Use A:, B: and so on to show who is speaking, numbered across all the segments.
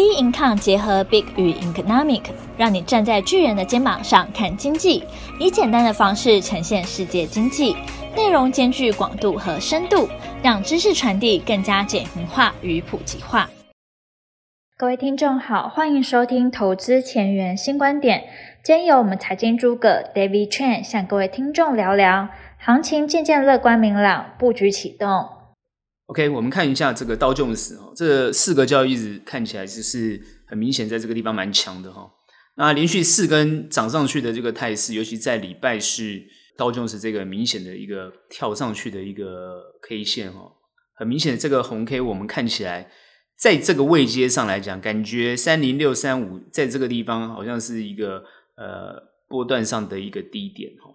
A: B Income 结合 Big 与 Economic，让你站在巨人的肩膀上看经济，以简单的方式呈现世界经济，内容兼具广度和深度，让知识传递更加简明化与普及化。各位听众好，欢迎收听投资前沿新观点。今天由我们财经诸葛 David Chen 向各位听众聊聊，行情渐渐乐观明朗，布局启动。
B: OK，我们看一下这个道琼斯哦，这四个交易日看起来就是很明显，在这个地方蛮强的哈。那连续四根涨上去的这个态势，尤其在礼拜四道琼斯这个明显的一个跳上去的一个 K 线哈，很明显这个红 K，我们看起来在这个位阶上来讲，感觉三零六三五在这个地方好像是一个呃波段上的一个低点哈。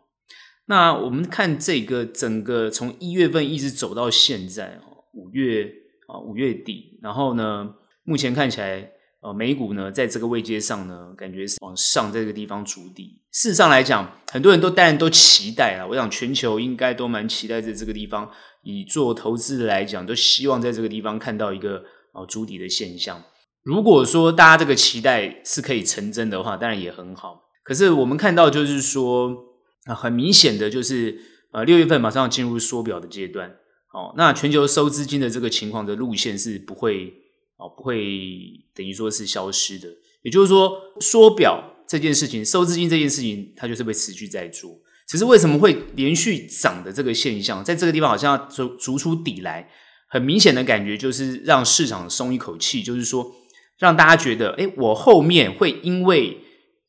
B: 那我们看这个整个从一月份一直走到现在哦。五月啊，五月底，然后呢，目前看起来，呃，美股呢，在这个位阶上呢，感觉是往上在这个地方筑底。事实上来讲，很多人都当然都期待啊，我想全球应该都蛮期待在这个地方，以做投资的来讲，都希望在这个地方看到一个啊筑底的现象。如果说大家这个期待是可以成真的话，当然也很好。可是我们看到就是说，啊，很明显的就是，呃，六月份马上要进入缩表的阶段。哦，那全球收资金的这个情况的路线是不会哦，不会等于说是消失的。也就是说，缩表这件事情，收资金这件事情，它就是会持续在做。只是为什么会连续涨的这个现象，在这个地方好像要逐逐出底来，很明显的感觉就是让市场松一口气，就是说让大家觉得，诶，我后面会因为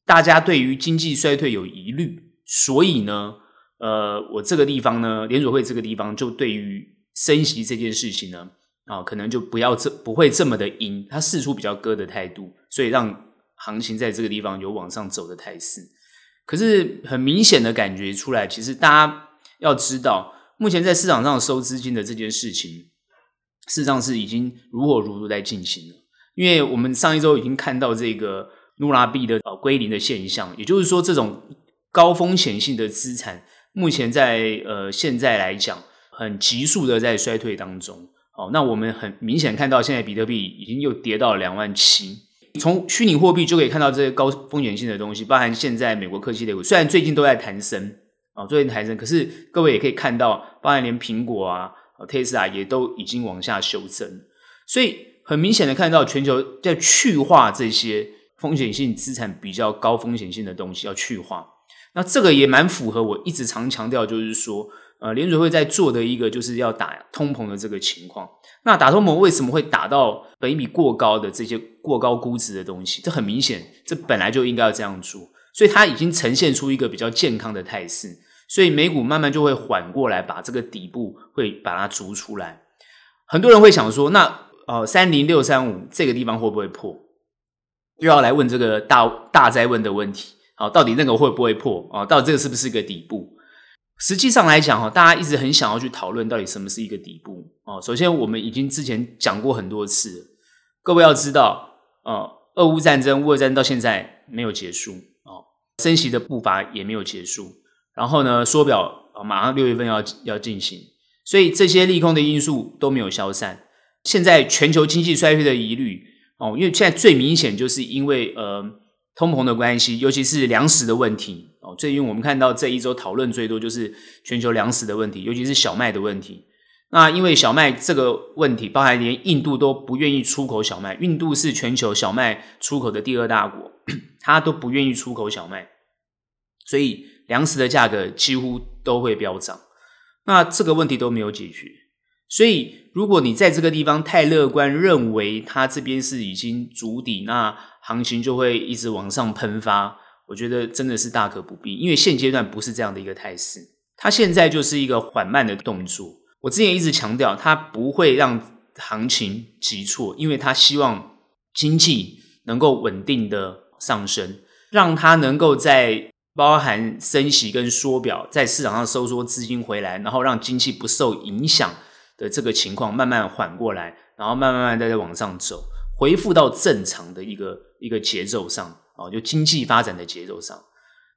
B: 大家对于经济衰退有疑虑，所以呢，呃，我这个地方呢，联准会这个地方就对于升息这件事情呢，啊，可能就不要这不会这么的阴，它释出比较鸽的态度，所以让行情在这个地方有往上走的态势。可是很明显的感觉出来，其实大家要知道，目前在市场上收资金的这件事情，事实上是已经如火如荼在进行了。因为我们上一周已经看到这个卢拉币的呃归零的现象，也就是说，这种高风险性的资产，目前在呃现在来讲。很急速的在衰退当中，哦，那我们很明显看到，现在比特币已经又跌到了两万七。从虚拟货币就可以看到这些高风险性的东西，包含现在美国科技类股，虽然最近都在弹升，啊，最近弹升，可是各位也可以看到，包含连苹果啊、特斯拉也都已经往下修正。所以很明显的看到，全球在去化这些风险性资产比较高风险性的东西要去化。那这个也蛮符合我一直常强调，就是说。呃，联准会在做的一个就是要打通膨的这个情况。那打通膨为什么会打到本益比过高的这些过高估值的东西？这很明显，这本来就应该要这样做。所以它已经呈现出一个比较健康的态势。所以美股慢慢就会缓过来，把这个底部会把它逐出来。很多人会想说，那呃，三零六三五这个地方会不会破？又要来问这个大大灾问的问题。好，到底那个会不会破？啊，到底这个是不是一个底部？实际上来讲哈，大家一直很想要去讨论到底什么是一个底部哦。首先，我们已经之前讲过很多次，各位要知道，呃，俄乌战争、乌俄战争到现在没有结束哦，升息的步伐也没有结束。然后呢，缩表马上六月份要要进行，所以这些利空的因素都没有消散。现在全球经济衰退的疑虑哦，因为现在最明显就是因为呃通膨的关系，尤其是粮食的问题。哦，最近我们看到这一周讨论最多就是全球粮食的问题，尤其是小麦的问题。那因为小麦这个问题，包含连印度都不愿意出口小麦，印度是全球小麦出口的第二大国，它都不愿意出口小麦，所以粮食的价格几乎都会飙涨。那这个问题都没有解决，所以如果你在这个地方太乐观，认为它这边是已经足底，那行情就会一直往上喷发。我觉得真的是大可不必，因为现阶段不是这样的一个态势，它现在就是一个缓慢的动作。我之前一直强调，它不会让行情急挫，因为它希望经济能够稳定的上升，让它能够在包含升息跟缩表，在市场上收缩资金回来，然后让经济不受影响的这个情况慢慢缓过来，然后慢慢慢再再往上走，恢复到正常的一个一个节奏上。哦，就经济发展的节奏上，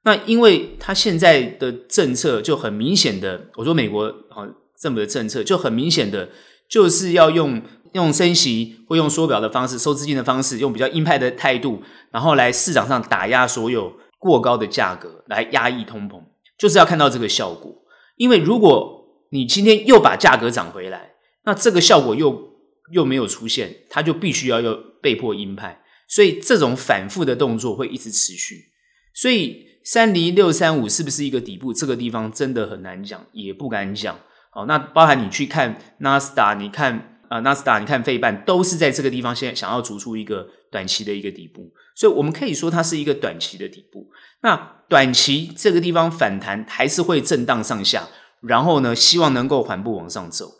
B: 那因为它现在的政策就很明显的，我说美国啊政府的政策就很明显的，就是要用用升息或用缩表的方式收资金的方式，用比较鹰派的态度，然后来市场上打压所有过高的价格，来压抑通膨，就是要看到这个效果。因为如果你今天又把价格涨回来，那这个效果又又没有出现，它就必须要又被迫鹰派，所以这种反复的动作会一直持续。所以三零六三五是不是一个底部？这个地方真的很难讲，也不敢讲。好，那包含你去看纳斯达，你看。啊，纳斯达，你看费半都是在这个地方，现在想要逐出一个短期的一个底部，所以我们可以说它是一个短期的底部。那短期这个地方反弹还是会震荡上下，然后呢，希望能够缓步往上走，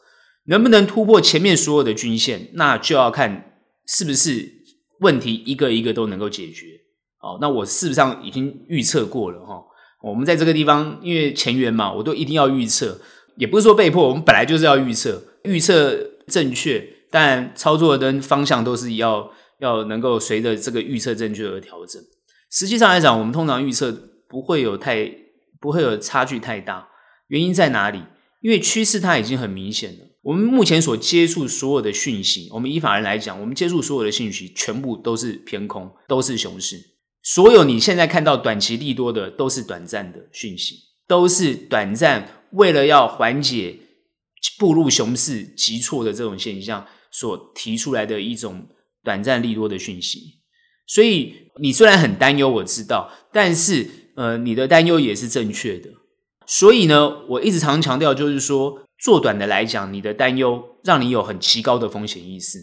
B: 能不能突破前面所有的均线，那就要看是不是问题一个一个都能够解决。哦，那我事实上已经预测过了哈，我们在这个地方因为前缘嘛，我都一定要预测，也不是说被迫，我们本来就是要预测，预测。正确，但操作的方向都是要要能够随着这个预测正确而调整。实际上来讲，我们通常预测不会有太不会有差距太大。原因在哪里？因为趋势它已经很明显了。我们目前所接触所有的讯息，我们以法人来讲，我们接触所有的讯息全部都是偏空，都是熊市。所有你现在看到短期利多的，都是短暂的讯息，都是短暂为了要缓解。步入熊市急挫的这种现象所提出来的一种短暂利多的讯息，所以你虽然很担忧，我知道，但是呃，你的担忧也是正确的。所以呢，我一直常强调，就是说做短的来讲，你的担忧让你有很极高的风险意识。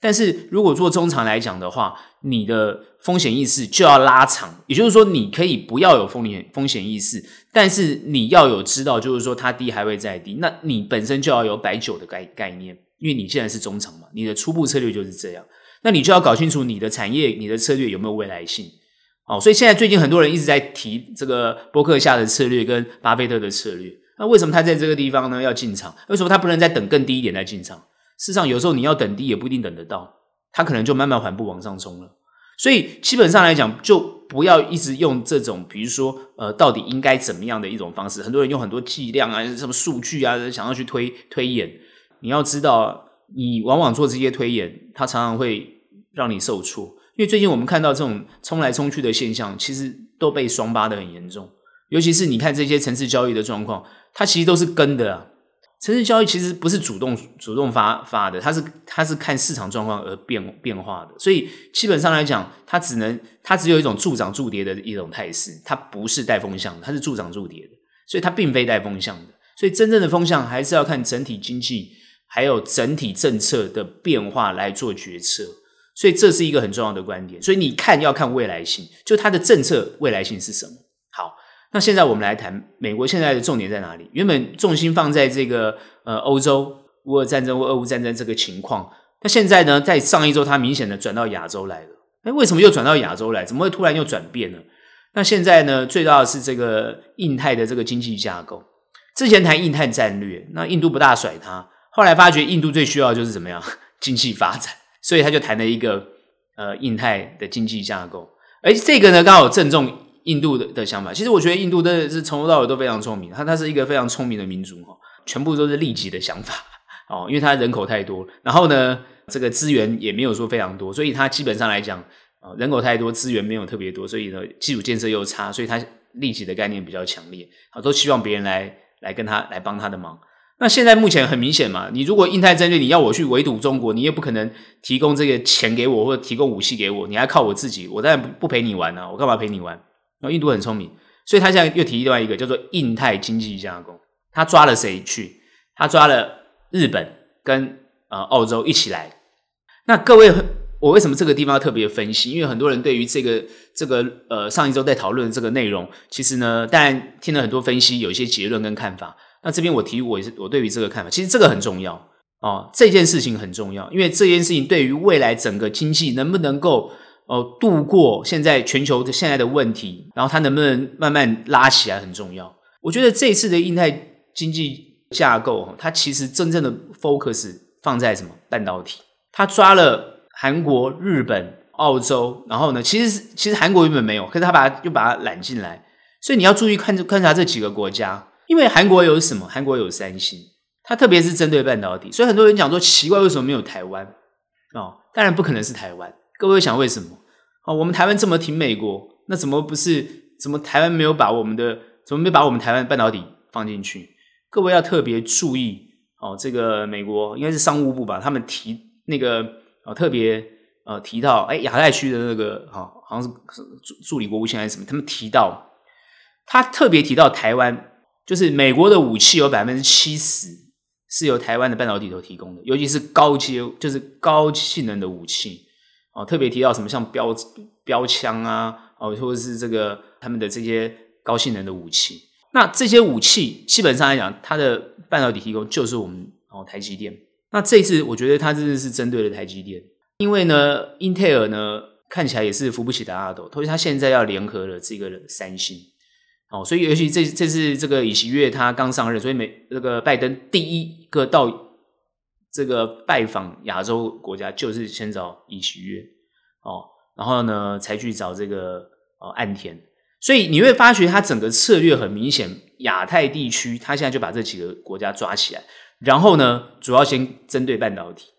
B: 但是如果做中长来讲的话，你的风险意识就要拉长，也就是说，你可以不要有风险风险意识，但是你要有知道，就是说它低还会再低，那你本身就要有摆酒的概概念，因为你现在是中长嘛，你的初步策略就是这样，那你就要搞清楚你的产业、你的策略有没有未来性。哦，所以现在最近很多人一直在提这个波克夏的策略跟巴菲特的策略，那为什么他在这个地方呢要进场？为什么他不能再等更低一点再进场？事实上，有时候你要等低也不一定等得到，它可能就慢慢缓步往上冲了。所以基本上来讲，就不要一直用这种，比如说，呃，到底应该怎么样的一种方式。很多人用很多计量啊，什么数据啊，想要去推推演。你要知道，你往往做这些推演，它常常会让你受挫。因为最近我们看到这种冲来冲去的现象，其实都被双八的很严重。尤其是你看这些城市交易的状况，它其实都是跟的啊。城市交易其实不是主动主动发发的，它是它是看市场状况而变变化的，所以基本上来讲，它只能它只有一种助涨助跌的一种态势，它不是带风向的，它是助涨助跌的，所以它并非带风向的，所以真正的风向还是要看整体经济还有整体政策的变化来做决策，所以这是一个很重要的观点，所以你看要看未来性，就它的政策未来性是什么？好。那现在我们来谈美国现在的重点在哪里？原本重心放在这个呃欧洲乌俄战争或俄乌战争这个情况，那现在呢，在上一周它明显的转到亚洲来了。诶，为什么又转到亚洲来？怎么会突然又转变呢？那现在呢，最大的是这个印太的这个经济架构。之前谈印太战略，那印度不大甩他，后来发觉印度最需要的就是怎么样 经济发展，所以他就谈了一个呃印太的经济架构。而这个呢，刚好正中。印度的的想法，其实我觉得印度真的是从头到尾都非常聪明，他他是一个非常聪明的民族哈，全部都是利己的想法 哦，因为他人口太多，然后呢，这个资源也没有说非常多，所以他基本上来讲，呃，人口太多，资源没有特别多，所以呢，基础建设又差，所以他利己的概念比较强烈，啊，都希望别人来来跟他来帮他的忙。那现在目前很明显嘛，你如果印太战略，你要我去围堵中国，你也不可能提供这个钱给我或者提供武器给我，你还靠我自己，我当然不不陪你玩啊，我干嘛陪你玩？然后印度很聪明，所以他现在又提另外一个叫做印太经济架构。他抓了谁去？他抓了日本跟呃澳洲一起来。那各位，我为什么这个地方特别分析？因为很多人对于这个这个呃上一周在讨论的这个内容，其实呢，当然听了很多分析，有一些结论跟看法。那这边我提我也是我对于这个看法，其实这个很重要哦，这件事情很重要，因为这件事情对于未来整个经济能不能够。哦，度过现在全球的现在的问题，然后它能不能慢慢拉起来很重要。我觉得这一次的印太经济架构，它其实真正的 focus 放在什么？半导体。它抓了韩国、日本、澳洲，然后呢，其实其实韩国原本没有，可是他把它又把它揽进来。所以你要注意看观察这几个国家，因为韩国有什么？韩国有三星，它特别是针对半导体，所以很多人讲说奇怪，为什么没有台湾？哦，当然不可能是台湾。各位想为什么？哦，我们台湾这么挺美国，那怎么不是？怎么台湾没有把我们的？怎么没把我们台湾半导体放进去？各位要特别注意哦，这个美国应该是商务部吧？他们提那个哦，特别呃提到，哎，亚太区的那个、哦，好像是助助理国务卿还是什么？他们提到，他特别提到台湾，就是美国的武器有百分之七十。是由台湾的半导体所提供的，尤其是高阶，就是高性能的武器哦。特别提到什么像标标枪啊，哦，或者是这个他们的这些高性能的武器。那这些武器基本上来讲，它的半导体提供就是我们哦台积电。那这次我觉得它真的是针对了台积电，因为呢，英特尔呢看起来也是扶不起的阿斗，所以它现在要联合了这个三星。哦，所以尤其这这次这个尹锡悦他刚上任，所以美这个拜登第一个到这个拜访亚洲国家，就是先找尹锡悦哦，然后呢才去找这个哦岸田。所以你会发觉他整个策略很明显，亚太地区他现在就把这几个国家抓起来，然后呢主要先针对半导体。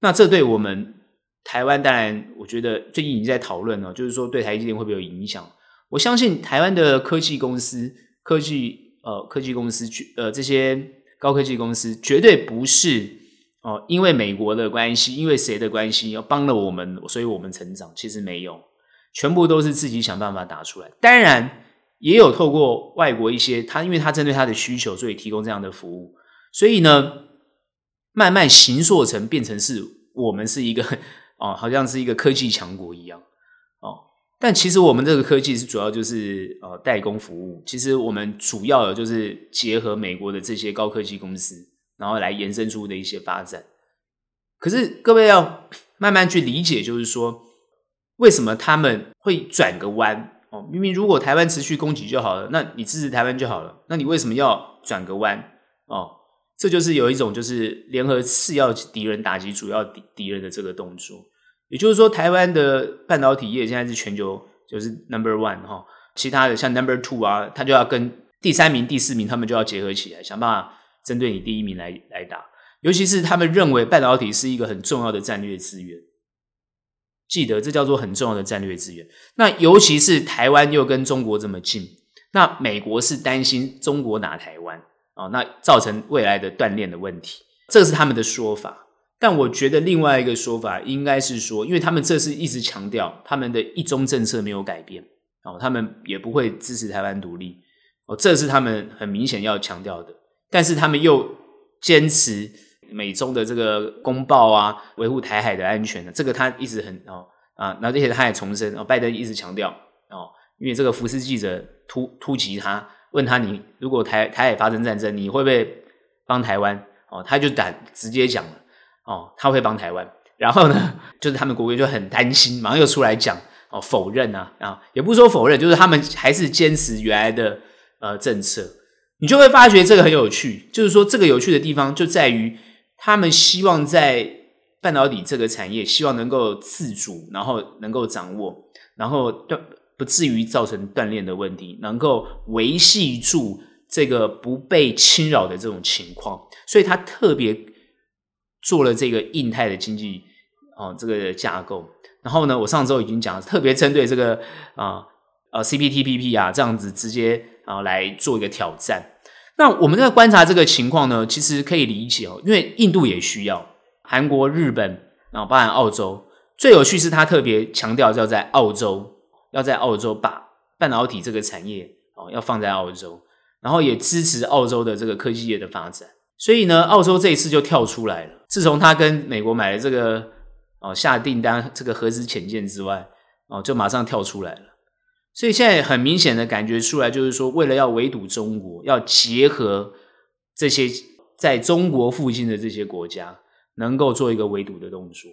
B: 那这对我们台湾当然，我觉得最近已经在讨论了，就是说对台积电会不会有影响？我相信台湾的科技公司、科技呃科技公司绝呃这些高科技公司绝对不是哦、因为美国的关系，因为谁的关系要帮了我们，所以我们成长。其实没有，全部都是自己想办法打出来。当然也有透过外国一些他，因为他针对他的需求，所以提供这样的服务。所以呢，慢慢形塑成变成是我们是一个 哦、好像是一个科技强国一样。但其实我们这个科技是主要就是呃代工服务，其实我们主要的就是结合美国的这些高科技公司，然后来延伸出的一些发展。可是各位要慢慢去理解，就是说为什么他们会转个弯哦？明明如果台湾持续攻击就好了，那你支持台湾就好了，那你为什么要转个弯哦？这就是有一种就是联合次要敌人打击主要敌敌人的这个动作。也就是说，台湾的半导体业现在是全球就是 number one 哈，其他的像 number two 啊，他就要跟第三名、第四名他们就要结合起来，想办法针对你第一名来来打。尤其是他们认为半导体是一个很重要的战略资源，记得这叫做很重要的战略资源。那尤其是台湾又跟中国这么近，那美国是担心中国打台湾啊，那造成未来的断链的问题，这是他们的说法。但我觉得另外一个说法应该是说，因为他们这次一直强调他们的一中政策没有改变哦，他们也不会支持台湾独立哦，这是他们很明显要强调的。但是他们又坚持美中的这个公报啊，维护台海的安全的，这个他一直很哦啊，那这些他也重申哦，拜登一直强调哦，因为这个福斯记者突突击他，问他你如果台台海发生战争，你会不会帮台湾哦？他就敢直接讲了。哦，他会帮台湾，然后呢，就是他们国会就很担心，马上又出来讲哦，否认啊，啊，也不是说否认，就是他们还是坚持原来的呃政策。你就会发觉这个很有趣，就是说这个有趣的地方就在于他们希望在半导体这个产业，希望能够自主，然后能够掌握，然后断不至于造成断裂的问题，能够维系住这个不被侵扰的这种情况，所以他特别。做了这个印太的经济哦，这个架构。然后呢，我上周已经讲了，特别针对这个啊呃 CPTPP 啊这样子直接啊来做一个挑战。那我们在观察这个情况呢，其实可以理解哦，因为印度也需要，韩国、日本啊，包含澳洲。最有趣是他特别强调要在澳洲，要在澳洲把半导体这个产业哦要放在澳洲，然后也支持澳洲的这个科技业的发展。所以呢，澳洲这一次就跳出来了。自从他跟美国买了这个哦下订单这个核子潜舰之外，哦就马上跳出来了。所以现在很明显的感觉出来，就是说为了要围堵中国，要结合这些在中国附近的这些国家，能够做一个围堵的动作。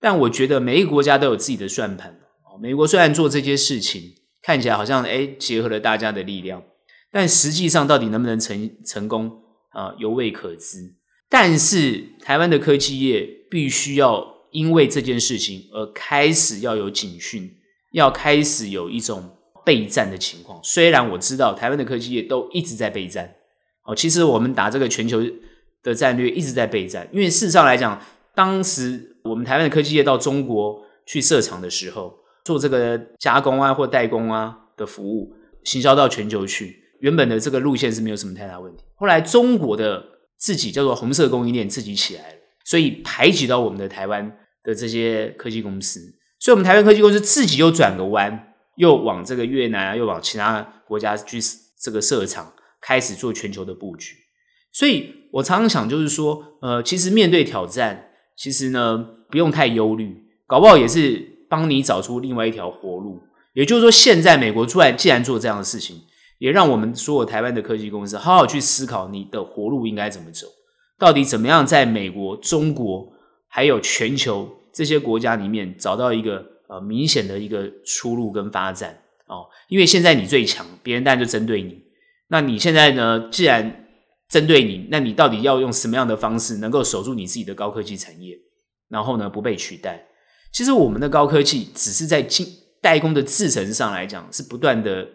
B: 但我觉得每一个国家都有自己的算盘。哦，美国虽然做这些事情，看起来好像诶结合了大家的力量，但实际上到底能不能成成功？啊，犹未可知。但是台湾的科技业必须要因为这件事情而开始要有警讯，要开始有一种备战的情况。虽然我知道台湾的科技业都一直在备战，哦，其实我们打这个全球的战略一直在备战，因为事实上来讲，当时我们台湾的科技业到中国去设厂的时候，做这个加工啊或代工啊的服务，行销到全球去，原本的这个路线是没有什么太大问题。后来中国的自己叫做红色供应链自己起来了，所以排挤到我们的台湾的这些科技公司，所以我们台湾科技公司自己又转个弯，又往这个越南啊，又往其他国家去这个设厂，开始做全球的布局。所以我常常想，就是说，呃，其实面对挑战，其实呢，不用太忧虑，搞不好也是帮你找出另外一条活路。也就是说，现在美国出来既然做这样的事情，也让我们所有台湾的科技公司好好去思考，你的活路应该怎么走，到底怎么样在美国、中国还有全球这些国家里面找到一个呃明显的一个出路跟发展哦。因为现在你最强，别人当然就针对你。那你现在呢，既然针对你，那你到底要用什么样的方式能够守住你自己的高科技产业，然后呢，不被取代？其实我们的高科技只是在进代工的制程上来讲是不断的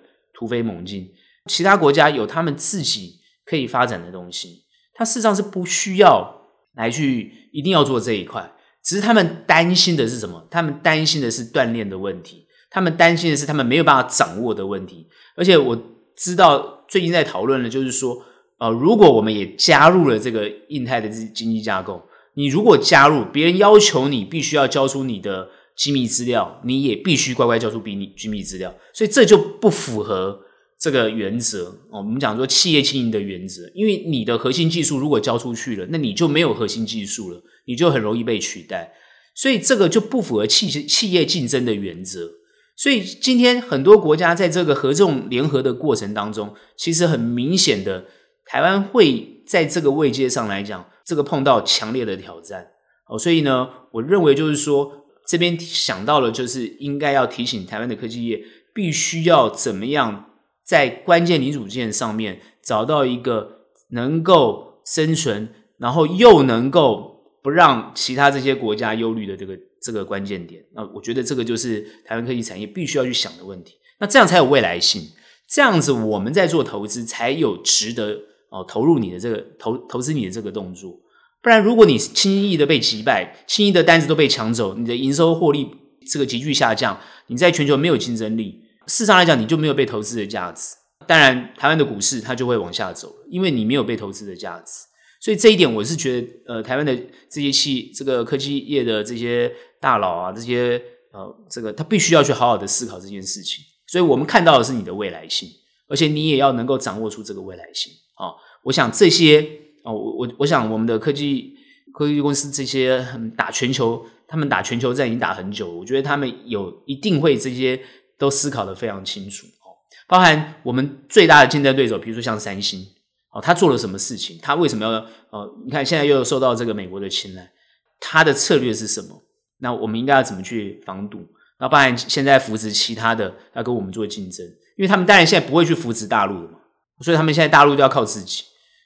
B: 突飞猛进，其他国家有他们自己可以发展的东西，它事实上是不需要来去一定要做这一块，只是他们担心的是什么？他们担心的是锻炼的问题，他们担心的是他们没有办法掌握的问题，而且我知道最近在讨论的就是说。呃，如果我们也加入了这个印太的经济架构，你如果加入，别人要求你必须要交出你的机密资料，你也必须乖乖交出比你机密资料，所以这就不符合这个原则。哦，我们讲说企业经营的原则，因为你的核心技术如果交出去了，那你就没有核心技术了，你就很容易被取代，所以这个就不符合企企业竞争的原则。所以今天很多国家在这个合纵联合的过程当中，其实很明显的。台湾会在这个位阶上来讲，这个碰到强烈的挑战哦，所以呢，我认为就是说，这边想到了，就是应该要提醒台湾的科技业，必须要怎么样在关键零组件上面找到一个能够生存，然后又能够不让其他这些国家忧虑的这个这个关键点。那我觉得这个就是台湾科技产业必须要去想的问题。那这样才有未来性，这样子我们在做投资才有值得。哦，投入你的这个投投资你的这个动作，不然如果你轻易的被击败，轻易的单子都被抢走，你的营收获利这个急剧下降，你在全球没有竞争力，事实上来讲你就没有被投资的价值。当然，台湾的股市它就会往下走，因为你没有被投资的价值。所以这一点我是觉得，呃，台湾的这些企这个科技业的这些大佬啊，这些呃，这个他必须要去好好的思考这件事情。所以我们看到的是你的未来性，而且你也要能够掌握出这个未来性。哦，我想这些哦，我我我想我们的科技科技公司这些打全球，他们打全球战已经打很久，我觉得他们有一定会这些都思考得非常清楚哦。包含我们最大的竞争对手，比如说像三星哦，他做了什么事情？他为什么要哦？你看现在又受到这个美国的青睐，他的策略是什么？那我们应该要怎么去防堵？那包含现在扶持其他的要跟我们做竞争，因为他们当然现在不会去扶持大陆的嘛。所以他们现在大陆都要靠自己，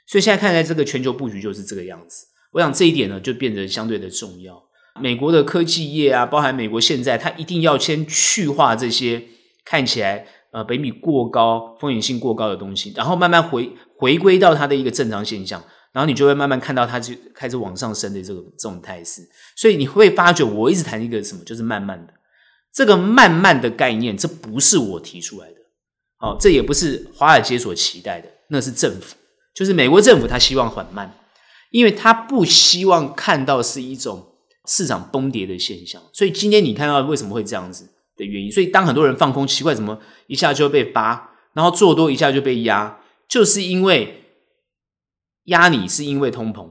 B: 所以现在看来这个全球布局就是这个样子。我想这一点呢，就变得相对的重要。美国的科技业啊，包含美国现在，它一定要先去化这些看起来呃北米过高、风险性过高的东西，然后慢慢回回归到它的一个正常现象，然后你就会慢慢看到它就开始往上升的这个这种态势。所以你会发觉，我一直谈一个什么，就是慢慢的这个慢慢的概念，这不是我提出来的。哦，这也不是华尔街所期待的，那是政府，就是美国政府，他希望缓慢，因为他不希望看到是一种市场崩跌的现象。所以今天你看到为什么会这样子的原因，所以当很多人放空，奇怪怎么一下就被扒，然后做多一下就被压，就是因为压你是因为通膨，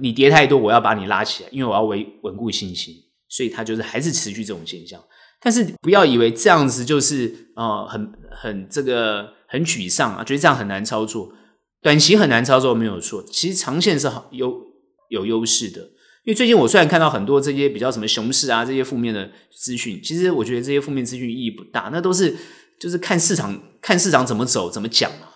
B: 你跌太多，我要把你拉起来，因为我要维稳固信心，所以它就是还是持续这种现象。但是不要以为这样子就是呃很很这个很沮丧啊，觉得这样很难操作，短期很难操作没有错，其实长线是好有有优势的。因为最近我虽然看到很多这些比较什么熊市啊这些负面的资讯，其实我觉得这些负面资讯意义不大，那都是就是看市场看市场怎么走怎么讲嘛。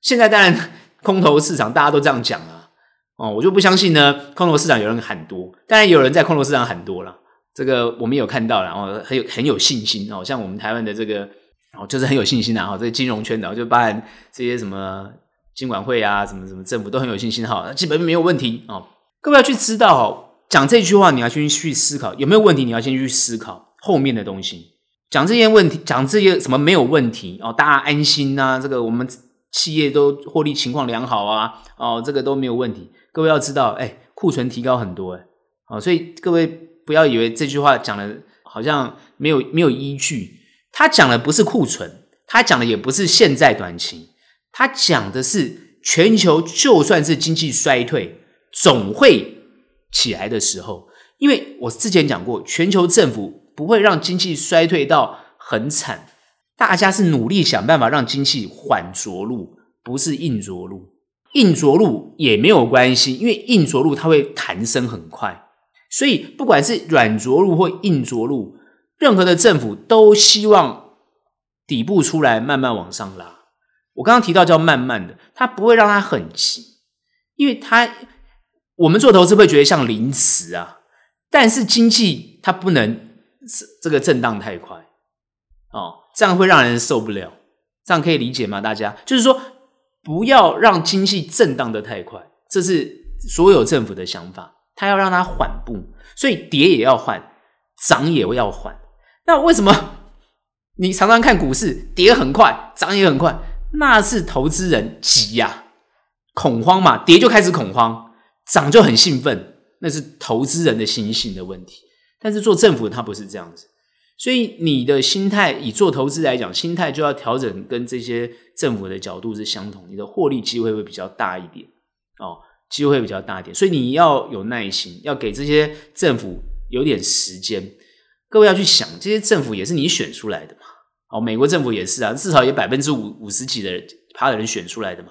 B: 现在当然空头市场大家都这样讲啊，哦，我就不相信呢，空头市场有人喊多，当然有人在空头市场喊多了。这个我们有看到，然后很有很有信心哦，像我们台湾的这个哦，就是很有信心的哈，这个金融圈的，就包含这些什么金管会啊，什么什么政府都很有信心哈，基本没有问题哦。各位要去知道哦，讲这句话你要先去思考有没有问题，你要先去思考后面的东西。讲这些问题，讲这些什么没有问题哦，大家安心呐、啊，这个我们企业都获利情况良好啊，哦，这个都没有问题。各位要知道，哎，库存提高很多哎，哦，所以各位不要以为这句话讲的好像没有没有依据，他讲的不是库存，他讲的也不是现在短期。他讲的是全球，就算是经济衰退，总会起来的时候。因为我之前讲过，全球政府不会让经济衰退到很惨，大家是努力想办法让经济缓着陆，不是硬着陆。硬着陆也没有关系，因为硬着陆它会弹升很快。所以不管是软着陆或硬着陆，任何的政府都希望底部出来，慢慢往上拉。我刚刚提到叫慢慢的，它不会让它很急，因为它我们做投资会觉得像临时啊，但是经济它不能这个震荡太快哦，这样会让人受不了，这样可以理解吗？大家就是说不要让经济震荡得太快，这是所有政府的想法，它要让它缓步，所以跌也要缓，涨也要缓。那为什么你常常看股市跌很快，涨也很快？那是投资人急呀、恐慌嘛，跌就开始恐慌，涨就很兴奋，那是投资人的心性的问题。但是做政府他不是这样子，所以你的心态以做投资来讲，心态就要调整跟这些政府的角度是相同，你的获利机会会比较大一点哦，机会会比较大一点。所以你要有耐心，要给这些政府有点时间。各位要去想，这些政府也是你选出来的嘛。哦，美国政府也是啊，至少有百分之五五十几的人趴的人选出来的嘛。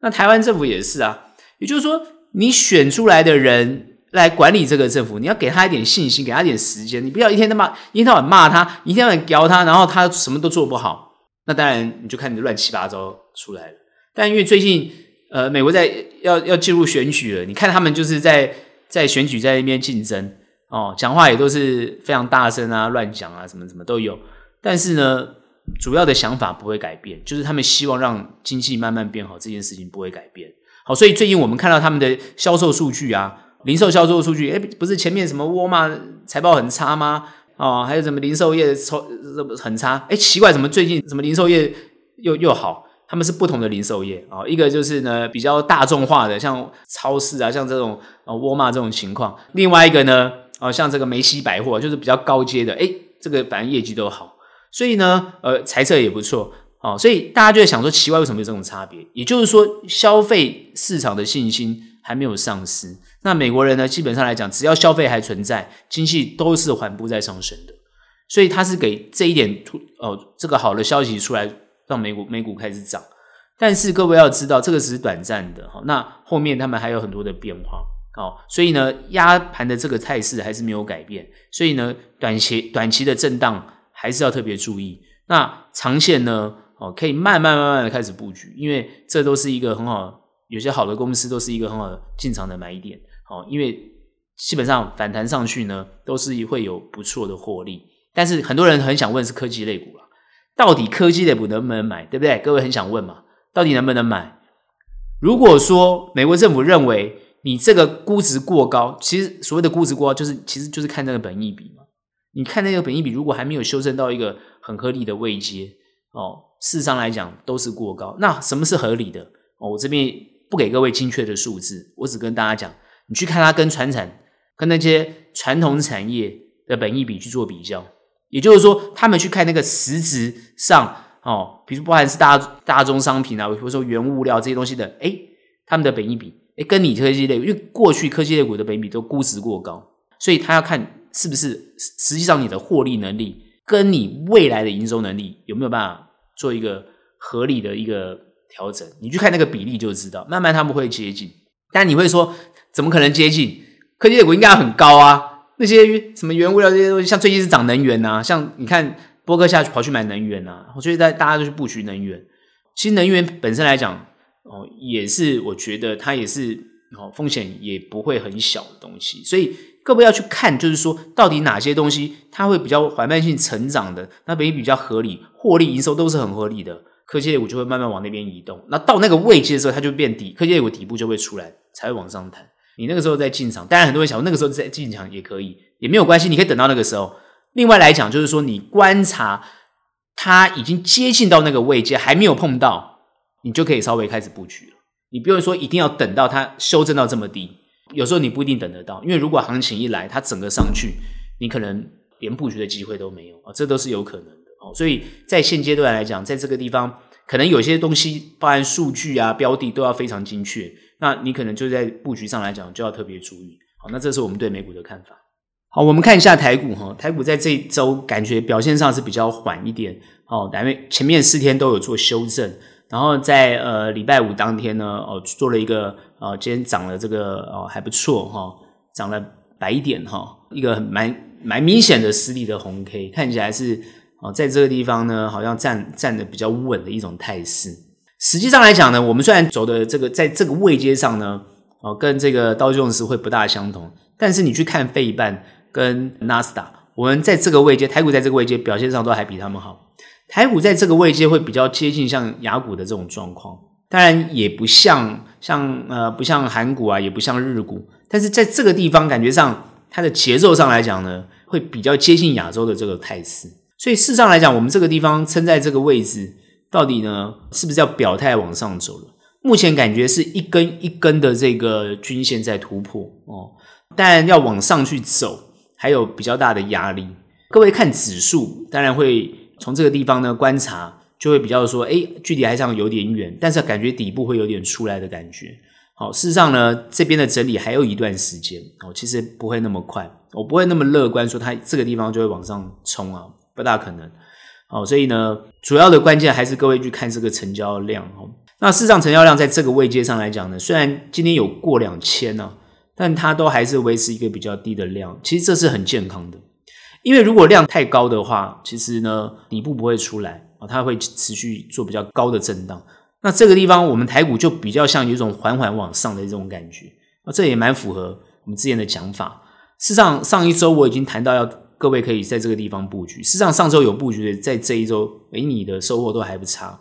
B: 那台湾政府也是啊，也就是说，你选出来的人来管理这个政府，你要给他一点信心，给他一点时间，你不要一天他妈一天到晚骂他，一天到晚屌他，然后他什么都做不好，那当然你就看你的乱七八糟出来了。但因为最近呃，美国在要要进入选举了，你看他们就是在在选举在那边竞争哦，讲话也都是非常大声啊，乱讲啊，什么什么都有。但是呢，主要的想法不会改变，就是他们希望让经济慢慢变好，这件事情不会改变。好，所以最近我们看到他们的销售数据啊，零售销售数据，诶，不是前面什么沃尔玛财报很差吗？哦，还有什么零售业超很差？诶，奇怪，怎么最近什么零售业又又好？他们是不同的零售业啊，哦，一个就是呢比较大众化的，像超市啊，像这种哦沃尔玛这种情况；另外一个呢，哦像这个梅西百货，就是比较高阶的，诶，这个反正业绩都好。所以呢，呃，财测也不错，哦，所以大家就在想说，奇怪，为什么有这种差别？也就是说，消费市场的信心还没有丧失。那美国人呢，基本上来讲，只要消费还存在，经济都是缓步在上升的。所以他是给这一点突，哦，这个好的消息出来，让美股美股开始涨。但是各位要知道，这个只是短暂的，哈，那后面他们还有很多的变化，哦，所以呢，压盘的这个态势还是没有改变。所以呢，短期短期的震荡。还是要特别注意。那长线呢？哦，可以慢慢慢慢的开始布局，因为这都是一个很好，有些好的公司都是一个很好的进场的买点。哦，因为基本上反弹上去呢，都是会有不错的获利。但是很多人很想问是科技类股了，到底科技类股能不能买？对不对？各位很想问嘛，到底能不能买？如果说美国政府认为你这个估值过高，其实所谓的估值过高，就是其实就是看那个本益比嘛。你看那个本益比，如果还没有修正到一个很合理的位阶哦，事实上来讲都是过高。那什么是合理的？哦，我这边不给各位精确的数字，我只跟大家讲，你去看它跟传产、跟那些传统产业的本益比去做比较，也就是说，他们去看那个实质上哦，比如不管是大大宗商品啊，比如说原物料这些东西的，诶，他们的本益比，诶，跟你科技类，因为过去科技类股的本益比都估值过高，所以他要看。是不是实际上你的获利能力跟你未来的营收能力有没有办法做一个合理的一个调整？你去看那个比例就知道，慢慢他们会接近。但你会说，怎么可能接近？科技股应该很高啊！那些什么原物料这些东西，像最近是涨能源呐，像你看波哥下去跑去买能源呐，我觉得大大家都去布局能源。其实能源本身来讲，哦，也是我觉得它也是哦风险也不会很小的东西，所以。各位要去看，就是说，到底哪些东西它会比较缓慢性成长的，那比比较合理，获利营收都是很合理的，科技类股就会慢慢往那边移动。那到那个位阶的时候，它就变底，科技类股底部就会出来，才会往上弹。你那个时候再进场，当然很多人想那个时候再进场也可以，也没有关系，你可以等到那个时候。另外来讲，就是说你观察它已经接近到那个位阶，还没有碰到，你就可以稍微开始布局了。你不用说一定要等到它修正到这么低，有时候你不一定等得到，因为如果行情一来，它整个上去，你可能连布局的机会都没有啊，这都是有可能的哦。所以在现阶段来讲，在这个地方，可能有些东西，包含数据啊、标的都要非常精确。那你可能就在布局上来讲，就要特别注意。好，那这是我们对美股的看法。好，我们看一下台股哈，台股在这一周感觉表现上是比较缓一点。哦，因为前面四天都有做修正，然后在呃礼拜五当天呢，哦做了一个呃今天涨了这个哦还不错哈，涨了白一点哈，一个蛮蛮明显的实力的红 K，看起来是哦在这个地方呢，好像站站的比较稳的一种态势。实际上来讲呢，我们虽然走的这个在这个位阶上呢，哦，跟这个道琼斯会不大相同，但是你去看费半跟纳斯达，我们在这个位阶，台股在这个位阶表现上都还比他们好。台股在这个位阶会比较接近像雅股的这种状况，当然也不像像呃不像韩股啊，也不像日股，但是在这个地方感觉上它的节奏上来讲呢，会比较接近亚洲的这个态势。所以事实上来讲，我们这个地方撑在这个位置。到底呢，是不是要表态往上走了？目前感觉是一根一根的这个均线在突破哦，但要往上去走，还有比较大的压力。各位看指数，当然会从这个地方呢观察，就会比较说，诶，距离还上有点远，但是感觉底部会有点出来的感觉。好，事实上呢，这边的整理还有一段时间哦，其实不会那么快，我不会那么乐观说它这个地方就会往上冲啊，不大可能。好，所以呢，主要的关键还是各位去看这个成交量哦。那市场成交量在这个位阶上来讲呢，虽然今天有过两千呢，但它都还是维持一个比较低的量。其实这是很健康的，因为如果量太高的话，其实呢底部不会出来，它会持续做比较高的震荡。那这个地方我们台股就比较像有一种缓缓往上的这种感觉啊，这也蛮符合我们之前的讲法。事实上，上一周我已经谈到要。各位可以在这个地方布局。事实上，上周有布局的，在这一周，诶，你的收获都还不差。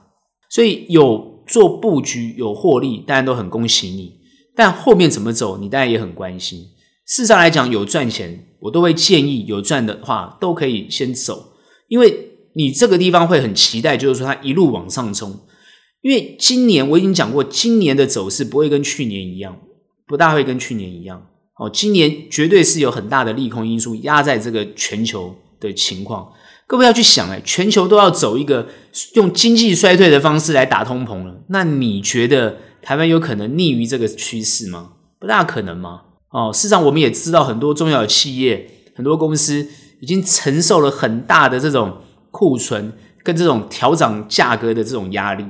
B: 所以有做布局、有获利，当然都很恭喜你。但后面怎么走，你当然也很关心。事实上来讲，有赚钱，我都会建议有赚的话，都可以先走，因为你这个地方会很期待，就是说它一路往上冲。因为今年我已经讲过，今年的走势不会跟去年一样，不大会跟去年一样。哦，今年绝对是有很大的利空因素压在这个全球的情况。各位要去想，哎，全球都要走一个用经济衰退的方式来打通膨了，那你觉得台湾有可能逆于这个趋势吗？不大可能吗？哦，事实上我们也知道，很多重要的企业、很多公司已经承受了很大的这种库存跟这种调涨价格的这种压力，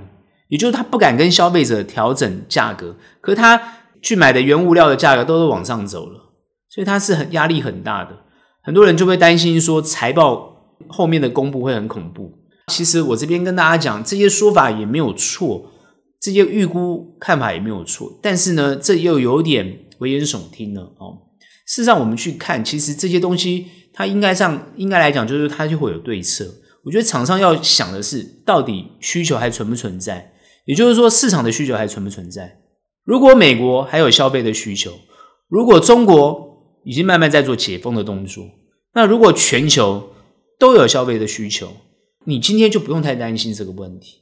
B: 也就是他不敢跟消费者调整价格，可是他。去买的原物料的价格都是往上走了，所以他是很压力很大的。很多人就会担心说财报后面的公布会很恐怖。其实我这边跟大家讲，这些说法也没有错，这些预估看法也没有错。但是呢，这又有点危言耸听了哦。事实上，我们去看，其实这些东西它应该上应该来讲，就是它就会有对策。我觉得厂商要想的是，到底需求还存不存在？也就是说，市场的需求还存不存在？如果美国还有消费的需求，如果中国已经慢慢在做解封的动作，那如果全球都有消费的需求，你今天就不用太担心这个问题。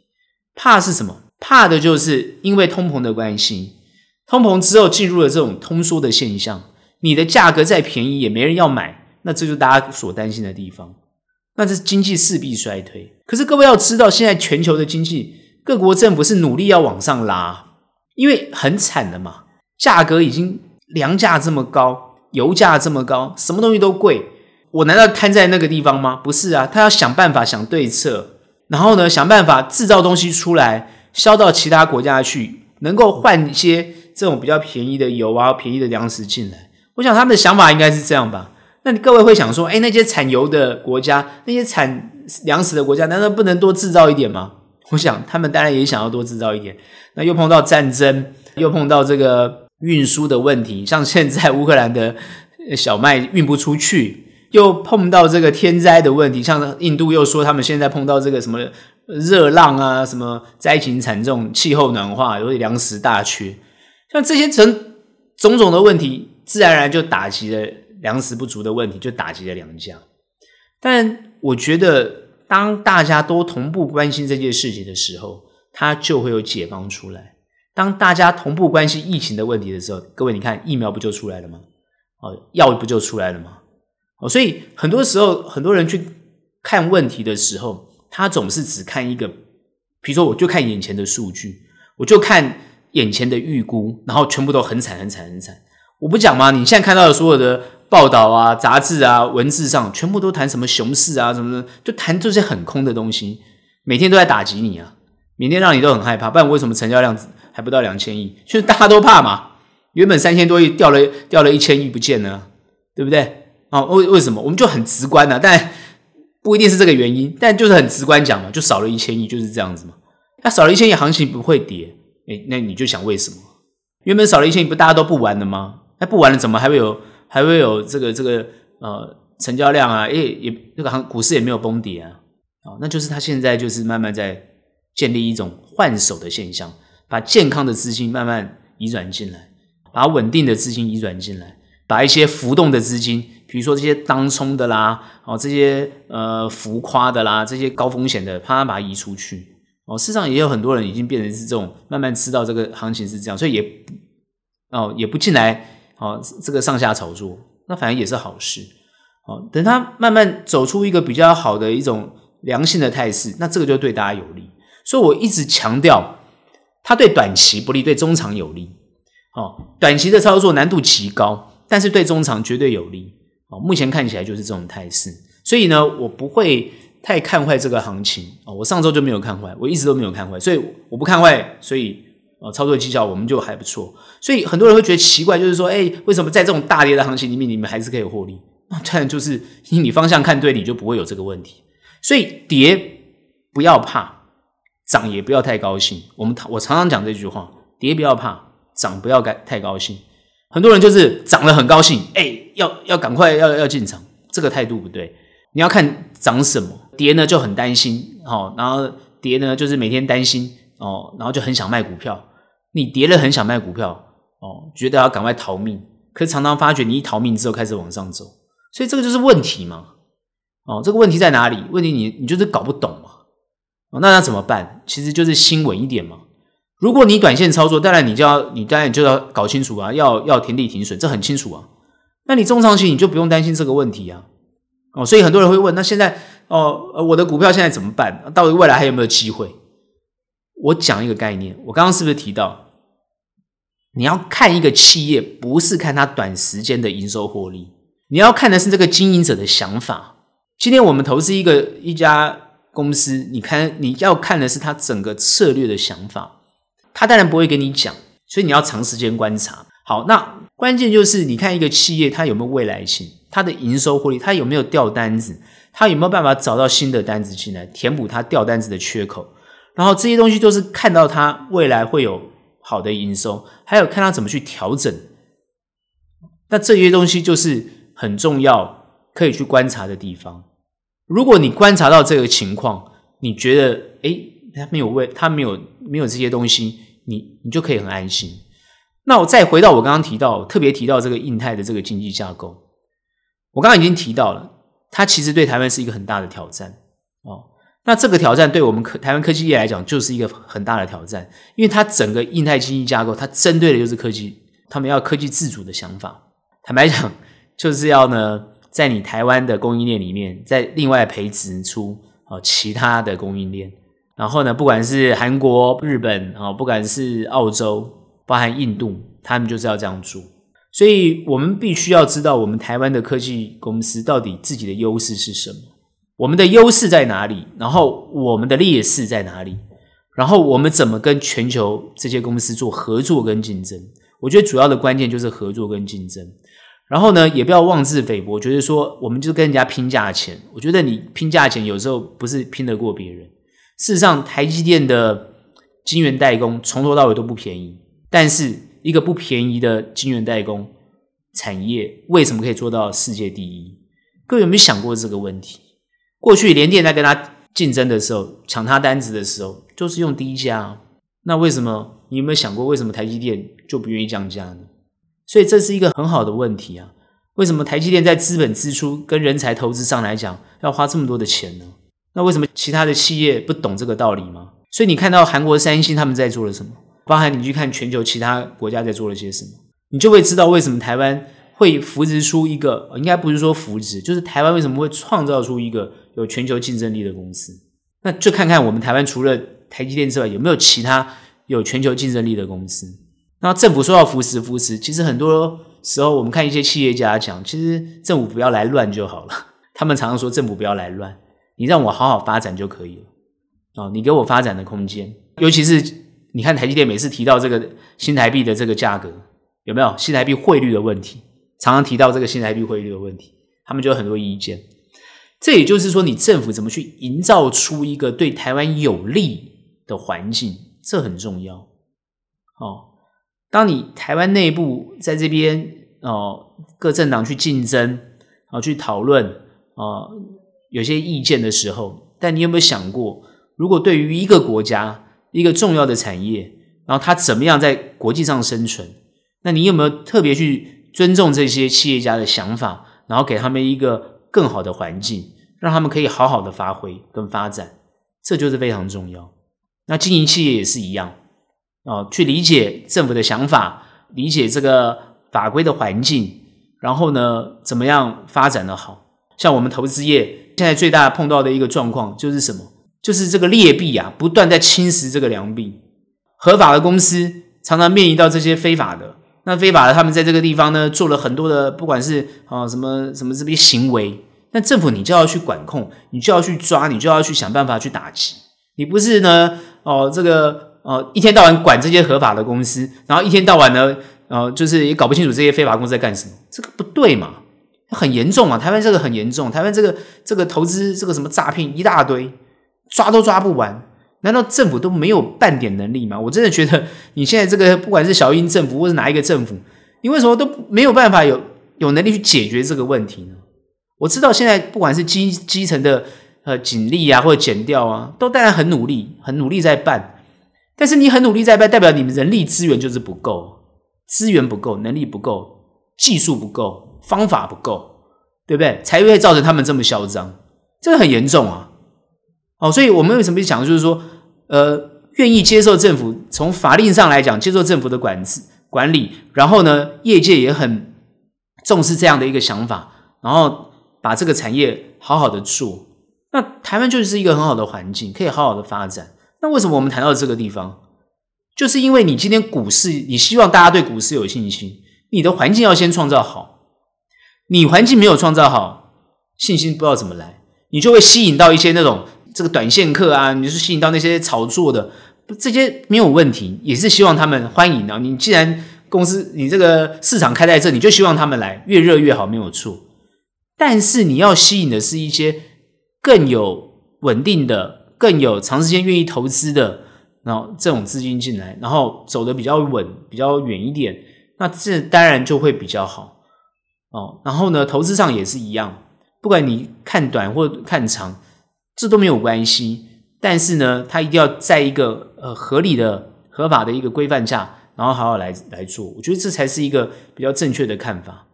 B: 怕是什么？怕的就是因为通膨的关系，通膨之后进入了这种通缩的现象，你的价格再便宜也没人要买，那这就是大家所担心的地方。那这经济势必衰退。可是各位要知道，现在全球的经济，各国政府是努力要往上拉。因为很惨的嘛，价格已经粮价这么高，油价这么高，什么东西都贵。我难道瘫在那个地方吗？不是啊，他要想办法想对策，然后呢，想办法制造东西出来，销到其他国家去，能够换一些这种比较便宜的油啊、便宜的粮食进来。我想他们的想法应该是这样吧？那你各位会想说，哎，那些产油的国家，那些产粮食的国家，难道不能多制造一点吗？我想他们当然也想要多制造一点。那又碰到战争，又碰到这个运输的问题，像现在乌克兰的小麦运不出去，又碰到这个天灾的问题，像印度又说他们现在碰到这个什么热浪啊，什么灾情惨重，气候暖化，有粮食大缺，像这些种种种的问题，自然而然就打击了粮食不足的问题，就打击了粮价。但我觉得，当大家都同步关心这件事情的时候，它就会有解放出来。当大家同步关心疫情的问题的时候，各位你看，疫苗不就出来了吗？哦，药不就出来了吗？哦，所以很多时候，很多人去看问题的时候，他总是只看一个，比如说，我就看眼前的数据，我就看眼前的预估，然后全部都很惨、很惨、很惨。我不讲吗？你现在看到的所有的报道啊、杂志啊、文字上，全部都谈什么熊市啊、什么的，就谈这些很空的东西，每天都在打击你啊，每天让你都很害怕。不然为什么成交量还不到两千亿？就是大家都怕嘛。原本三千多亿掉了，掉了一千亿不见了，对不对？啊，为为什么？我们就很直观呐、啊，但不一定是这个原因，但就是很直观讲嘛，就少了一千亿，就是这样子嘛。那少了一千亿，行情不会跌，诶，那你就想为什么？原本少了一千亿，不大家都不玩了吗？那不玩了，怎么还会有还会有这个这个呃成交量啊？诶，也那个行股市也没有崩跌啊。哦，那就是他现在就是慢慢在建立一种换手的现象，把健康的资金慢慢移转进来，把稳定的资金移转进来。把一些浮动的资金，比如说这些当冲的啦，哦，这些呃浮夸的啦，这些高风险的，啪把它移出去。哦，市场也有很多人已经变成是这种，慢慢知道这个行情是这样，所以也哦也不进来哦这个上下炒作，那反而也是好事。哦，等它慢慢走出一个比较好的一种良性的态势，那这个就对大家有利。所以我一直强调，它对短期不利，对中长有利。哦，短期的操作难度极高。但是对中长绝对有利哦，目前看起来就是这种态势，所以呢，我不会太看坏这个行情哦。我上周就没有看坏，我一直都没有看坏，所以我不看坏，所以呃，操作技巧我们就还不错。所以很多人会觉得奇怪，就是说，哎，为什么在这种大跌的行情里面，你们还是可以获利？那当然就是你方向看对，你就不会有这个问题。所以跌不要怕，涨也不要太高兴。我们我常常讲这句话：跌不要怕，涨不要太高兴。很多人就是涨了很高兴，哎、要要赶快要要进场，这个态度不对。你要看涨什么，跌呢就很担心，哦，然后跌呢就是每天担心，哦，然后就很想卖股票。你跌了很想卖股票，哦，觉得要赶快逃命，可是常常发觉你一逃命之后开始往上走，所以这个就是问题嘛。哦，这个问题在哪里？问题你你就是搞不懂嘛。哦，那那怎么办？其实就是心稳一点嘛。如果你短线操作，当然你就要，你当然就要搞清楚啊，要要停利停损，这很清楚啊。那你中长期你就不用担心这个问题啊。哦，所以很多人会问，那现在哦，我的股票现在怎么办？到底未来还有没有机会？我讲一个概念，我刚刚是不是提到，你要看一个企业，不是看它短时间的营收获利，你要看的是这个经营者的想法。今天我们投资一个一家公司，你看你要看的是它整个策略的想法。他当然不会跟你讲，所以你要长时间观察。好，那关键就是你看一个企业，它有没有未来性，它的营收获利，它有没有掉单子，它有没有办法找到新的单子进来，填补它掉单子的缺口。然后这些东西都是看到它未来会有好的营收，还有看它怎么去调整。那这些东西就是很重要，可以去观察的地方。如果你观察到这个情况，你觉得诶它没有为，它没有没有这些东西，你你就可以很安心。那我再回到我刚刚提到，特别提到这个印太的这个经济架构，我刚刚已经提到了，它其实对台湾是一个很大的挑战哦。那这个挑战对我们科台湾科技业来讲，就是一个很大的挑战，因为它整个印太经济架构，它针对的就是科技，他们要科技自主的想法。坦白讲，就是要呢，在你台湾的供应链里面，再另外培植出哦其他的供应链。然后呢，不管是韩国、日本啊，不管是澳洲，包含印度，他们就是要这样做。所以，我们必须要知道，我们台湾的科技公司到底自己的优势是什么？我们的优势在哪里？然后，我们的劣势在哪里？然后，我们怎么跟全球这些公司做合作跟竞争？我觉得主要的关键就是合作跟竞争。然后呢，也不要妄自菲薄，觉得说我们就跟人家拼价钱。我觉得你拼价钱有时候不是拼得过别人。事实上，台积电的晶圆代工从头到尾都不便宜。但是，一个不便宜的晶圆代工产业，为什么可以做到世界第一？各位有没有想过这个问题？过去联电在跟他竞争的时候，抢他单子的时候，就是用低价。那为什么？你有没有想过，为什么台积电就不愿意降价呢？所以这是一个很好的问题啊。为什么台积电在资本支出跟人才投资上来讲，要花这么多的钱呢？那为什么其他的企业不懂这个道理吗？所以你看到韩国三星他们在做了什么，包含你去看全球其他国家在做了些什么，你就会知道为什么台湾会扶植出一个，应该不是说扶植，就是台湾为什么会创造出一个有全球竞争力的公司。那就看看我们台湾除了台积电之外，有没有其他有全球竞争力的公司。那政府说要扶持扶持，其实很多时候我们看一些企业家讲，其实政府不要来乱就好了。他们常常说政府不要来乱。你让我好好发展就可以了哦，你给我发展的空间，尤其是你看台积电每次提到这个新台币的这个价格，有没有新台币汇率的问题？常常提到这个新台币汇率的问题，他们就有很多意见。这也就是说，你政府怎么去营造出一个对台湾有利的环境，这很重要哦。当你台湾内部在这边哦，各政党去竞争然后，去讨论啊。有些意见的时候，但你有没有想过，如果对于一个国家一个重要的产业，然后它怎么样在国际上生存，那你有没有特别去尊重这些企业家的想法，然后给他们一个更好的环境，让他们可以好好的发挥跟发展，这就是非常重要。那经营企业也是一样哦，去理解政府的想法，理解这个法规的环境，然后呢，怎么样发展的好，像我们投资业。现在最大碰到的一个状况就是什么？就是这个劣币啊，不断在侵蚀这个良币。合法的公司常常面临到这些非法的，那非法的他们在这个地方呢，做了很多的，不管是啊什么什么这些行为，那政府你就要去管控，你就要去抓，你就要去想办法去打击。你不是呢？哦，这个哦，一天到晚管这些合法的公司，然后一天到晚呢，哦，就是也搞不清楚这些非法公司在干什么，这个不对嘛？很严重啊！台湾这个很严重，台湾这个这个投资这个什么诈骗一大堆，抓都抓不完。难道政府都没有半点能力吗？我真的觉得你现在这个 不管是小英政府或是哪一个政府，你为什么都没有办法有有能力去解决这个问题呢？我知道现在不管是基基层的呃警力啊或者减调啊，都当然很努力，很努力在办。但是你很努力在办，代表你们人力资源就是不够，资源不够，能力不够，技术不够。方法不够，对不对？才会造成他们这么嚣张，这个很严重啊！哦，所以我们为什么讲，就是说，呃，愿意接受政府从法令上来讲，接受政府的管制管理，然后呢，业界也很重视这样的一个想法，然后把这个产业好好的做，那台湾就是一个很好的环境，可以好好的发展。那为什么我们谈到这个地方，就是因为你今天股市，你希望大家对股市有信心，你的环境要先创造好。你环境没有创造好，信心不知道怎么来，你就会吸引到一些那种这个短线客啊，你是吸引到那些炒作的，这些没有问题，也是希望他们欢迎啊。你既然公司你这个市场开在这，你就希望他们来，越热越好，没有错。但是你要吸引的是一些更有稳定的、更有长时间愿意投资的，然后这种资金进来，然后走的比较稳、比较远一点，那这当然就会比较好。哦，然后呢，投资上也是一样，不管你看短或看长，这都没有关系。但是呢，它一定要在一个呃合理的、合法的一个规范下，然后好好来来做。我觉得这才是一个比较正确的看法。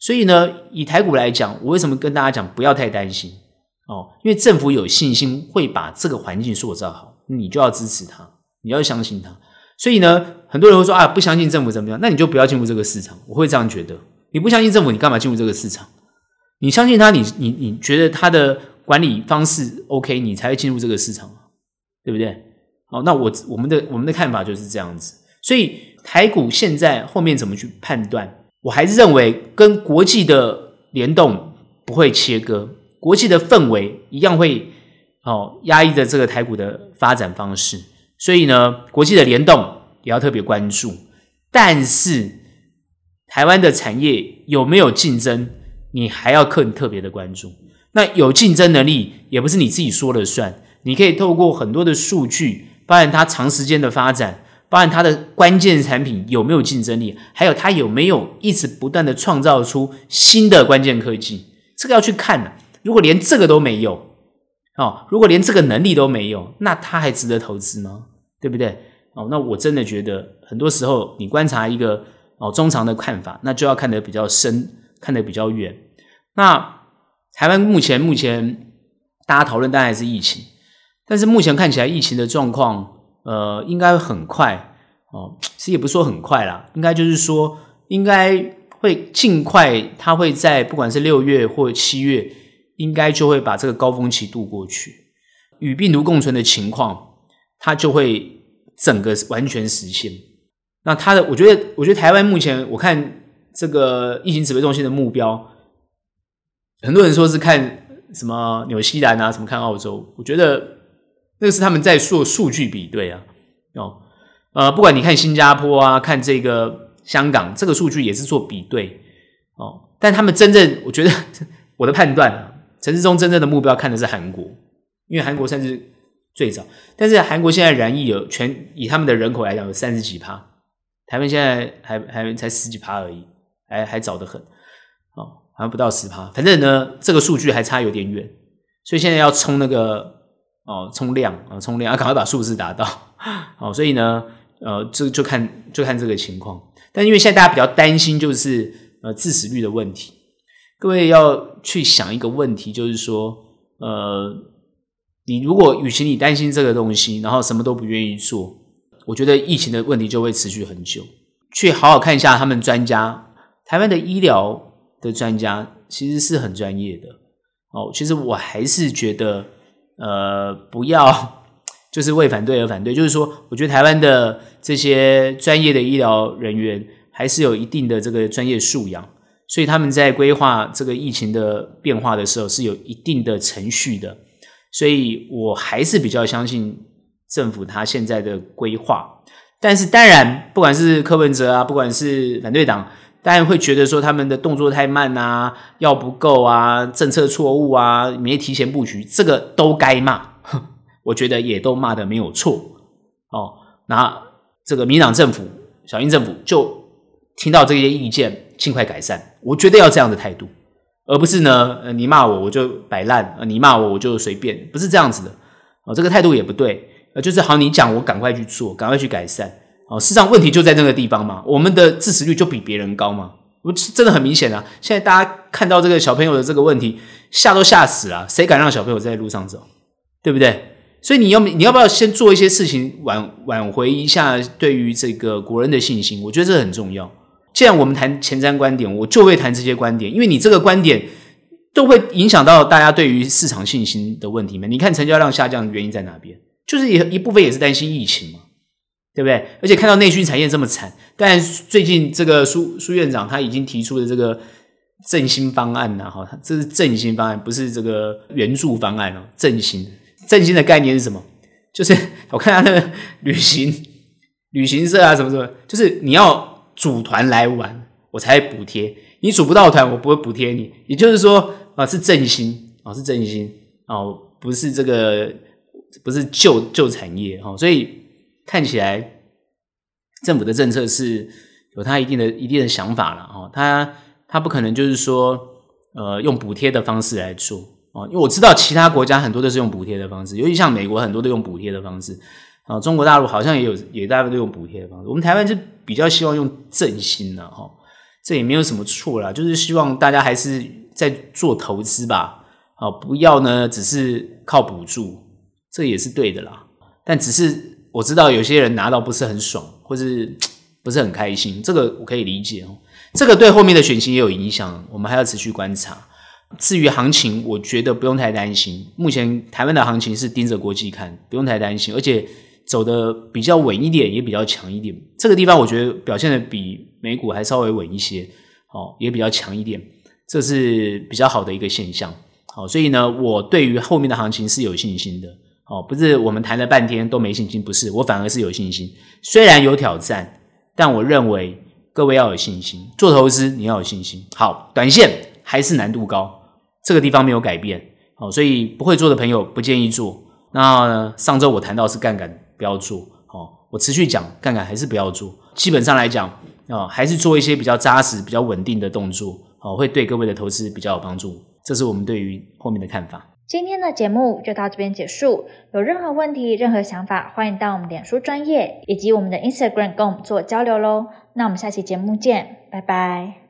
B: 所以呢，以台股来讲，我为什么跟大家讲不要太担心？哦，因为政府有信心会把这个环境塑造好，你就要支持他，你要相信他。所以呢，很多人会说啊，不相信政府怎么样？那你就不要进入这个市场。我会这样觉得。你不相信政府，你干嘛进入这个市场？你相信他，你你你觉得他的管理方式 OK，你才会进入这个市场，对不对？好，那我我们的我们的看法就是这样子。所以台股现在后面怎么去判断？我还是认为跟国际的联动不会切割，国际的氛围一样会哦压抑着这个台股的发展方式。所以呢，国际的联动也要特别关注，但是。台湾的产业有没有竞争？你还要更特别的关注。那有竞争能力，也不是你自己说了算。你可以透过很多的数据，发现它长时间的发展，发现它的关键产品有没有竞争力，还有它有没有一直不断的创造出新的关键科技。这个要去看的。如果连这个都没有，哦，如果连这个能力都没有，那他还值得投资吗？对不对？哦，那我真的觉得很多时候你观察一个哦中长的看法，那就要看得比较深，看得比较远。那台湾目前目前大家讨论当然是疫情，但是目前看起来疫情的状况，呃，应该很快哦，其实也不说很快啦，应该就是说应该会尽快，它会在不管是六月或七月，应该就会把这个高峰期度过去，与病毒共存的情况，它就会整个完全实现。那它的，我觉得，我觉得台湾目前我看这个疫情指挥中心的目标。很多人说是看什么纽西兰啊，什么看澳洲，我觉得那个是他们在做数据比对啊。哦，呃，不管你看新加坡啊，看这个香港，这个数据也是做比对哦。但他们真正，我觉得 我的判断啊，陈时中真正的目标看的是韩国，因为韩国算是最早。但是韩国现在染疫有全以他们的人口来讲有三十几趴，台湾现在还还才十几趴而已，还还早得很。好像不到十趴，反正呢，这个数据还差有点远，所以现在要冲那个哦，冲量啊，冲量，要赶快把数字达到。好，所以呢，呃，这就看就看这个情况。但因为现在大家比较担心，就是呃致死率的问题。各位要去想一个问题，就是说，呃，你如果与其你担心这个东西，然后什么都不愿意做，我觉得疫情的问题就会持续很久。去好好看一下他们专家，台湾的医疗。的专家其实是很专业的哦。其实我还是觉得，呃，不要就是为反对而反对。就是说，我觉得台湾的这些专业的医疗人员还是有一定的这个专业素养，所以他们在规划这个疫情的变化的时候是有一定的程序的。所以我还是比较相信政府他现在的规划。但是当然，不管是柯文哲啊，不管是反对党。当然会觉得说他们的动作太慢啊，药不够啊，政策错误啊，没提前布局，这个都该骂。我觉得也都骂得没有错哦。那这个民党政府、小英政府就听到这些意见，尽快改善。我觉得要这样的态度，而不是呢，呃，你骂我我就摆烂，呃，你骂我我就随便，不是这样子的哦。这个态度也不对，呃，就是好，你讲我赶快去做，赶快去改善。哦，事实上问题就在那个地方嘛，我们的致死率就比别人高嘛，我真的很明显啊。现在大家看到这个小朋友的这个问题，吓都吓死了，谁敢让小朋友在路上走，对不对？所以你要你要不要先做一些事情挽挽回一下对于这个国人的信心？我觉得这很重要。既然我们谈前瞻观点，我就会谈这些观点，因为你这个观点都会影响到大家对于市场信心的问题嘛。你看成交量下降的原因在哪边？就是一一部分也是担心疫情嘛。对不对？而且看到内需产业这么惨，但最近这个苏苏院长他已经提出了这个振兴方案呢，哈，这是振兴方案，不是这个援助方案哦。振兴，振兴的概念是什么？就是 我看他那个旅行旅行社啊，什么什么，就是你要组团来玩，我才补贴；你组不到团，我不会补贴你。也就是说啊，是振兴啊，是振兴哦，不是这个，不是旧旧产业哈，所以。看起来政府的政策是有他一定的一定的想法了哦，他他不可能就是说呃用补贴的方式来做哦，因为我知道其他国家很多都是用补贴的方式，尤其像美国很多都用补贴的方式啊，中国大陆好像也有也大部分都用补贴的方式，我们台湾就比较希望用振兴的哈，这也没有什么错啦，就是希望大家还是在做投资吧，啊，不要呢只是靠补助，这也是对的啦，但只是。我知道有些人拿到不是很爽，或是不是很开心，这个我可以理解哦。这个对后面的选情也有影响，我们还要持续观察。至于行情，我觉得不用太担心。目前台湾的行情是盯着国际看，不用太担心，而且走的比较稳一点，也比较强一点。这个地方我觉得表现的比美股还稍微稳一些，哦，也比较强一点，这是比较好的一个现象。好，所以呢，我对于后面的行情是有信心的。哦，不是我们谈了半天都没信心，不是，我反而是有信心。虽然有挑战，但我认为各位要有信心。做投资你要有信心。好，短线还是难度高，这个地方没有改变。好，所以不会做的朋友不建议做。那上周我谈到是杠杆不要做。好，我持续讲杠杆还是不要做。基本上来讲啊，还是做一些比较扎实、比较稳定的动作，好，会对各位的投资比较有帮助。这是我们对于后面的看法。
A: 今天的节目就到这边结束。有任何问题、任何想法，欢迎到我们脸书专业以及我们的 Instagram 跟我们做交流喽。那我们下期节目见，拜拜。